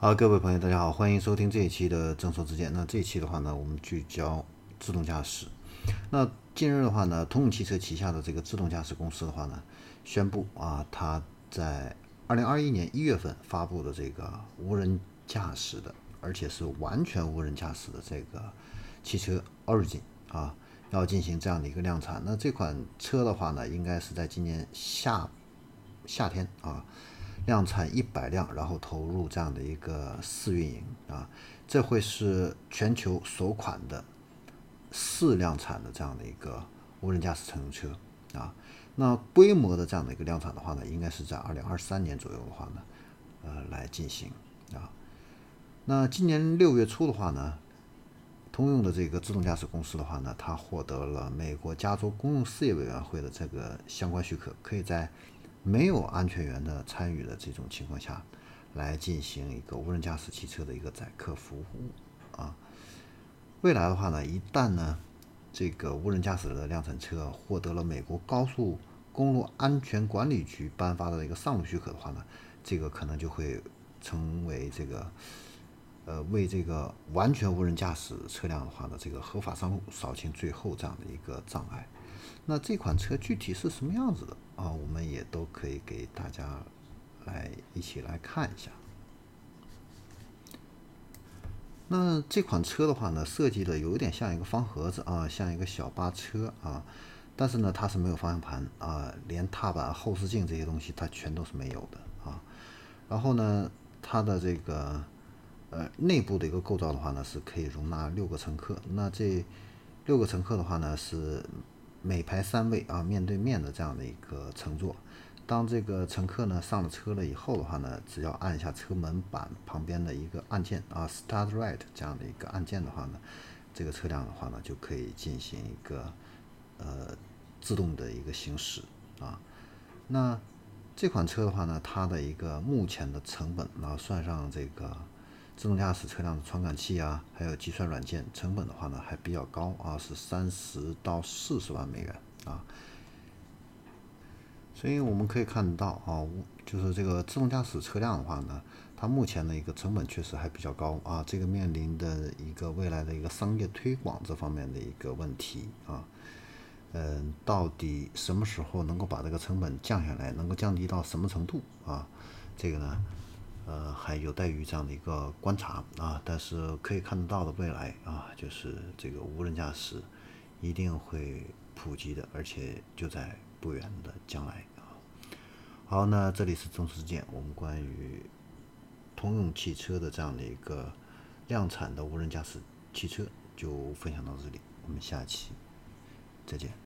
好，各位朋友，大家好，欢迎收听这一期的正说之见。那这一期的话呢，我们聚焦自动驾驶。那近日的话呢，通用汽车旗下的这个自动驾驶公司的话呢，宣布啊，它在二零二一年一月份发布的这个无人驾驶的，而且是完全无人驾驶的这个汽车 Origin 啊，要进行这样的一个量产。那这款车的话呢，应该是在今年夏夏天啊。量产一百辆，然后投入这样的一个试运营啊，这会是全球首款的试量产的这样的一个无人驾驶乘用车啊。那规模的这样的一个量产的话呢，应该是在二零二三年左右的话呢，呃，来进行啊。那今年六月初的话呢，通用的这个自动驾驶公司的话呢，它获得了美国加州公用事业委员会的这个相关许可，可以在没有安全员的参与的这种情况下，来进行一个无人驾驶汽车的一个载客服务啊。未来的话呢，一旦呢这个无人驾驶的量产车获得了美国高速公路安全管理局颁发的一个上路许可的话呢，这个可能就会成为这个呃为这个完全无人驾驶车辆的话呢，这个合法上路扫清最后这样的一个障碍。那这款车具体是什么样子的啊？我们也都可以给大家来一起来看一下。那这款车的话呢，设计的有点像一个方盒子啊，像一个小巴车啊，但是呢，它是没有方向盘啊，连踏板、后视镜这些东西它全都是没有的啊。然后呢，它的这个呃内部的一个构造的话呢，是可以容纳六个乘客。那这六个乘客的话呢，是每排三位啊，面对面的这样的一个乘坐。当这个乘客呢上了车了以后的话呢，只要按一下车门板旁边的一个按键啊，Start Right 这样的一个按键的话呢，这个车辆的话呢就可以进行一个呃自动的一个行驶啊。那这款车的话呢，它的一个目前的成本啊，算上这个。自动驾驶车辆的传感器啊，还有计算软件成本的话呢，还比较高啊，是三十到四十万美元啊。所以我们可以看到啊，就是这个自动驾驶车辆的话呢，它目前的一个成本确实还比较高啊。这个面临的一个未来的一个商业推广这方面的一个问题啊，嗯，到底什么时候能够把这个成本降下来，能够降低到什么程度啊？这个呢？还有待于这样的一个观察啊，但是可以看得到的未来啊，就是这个无人驾驶一定会普及的，而且就在不远的将来啊。好，那这里是中时见，我们关于通用汽车的这样的一个量产的无人驾驶汽车就分享到这里，我们下期再见。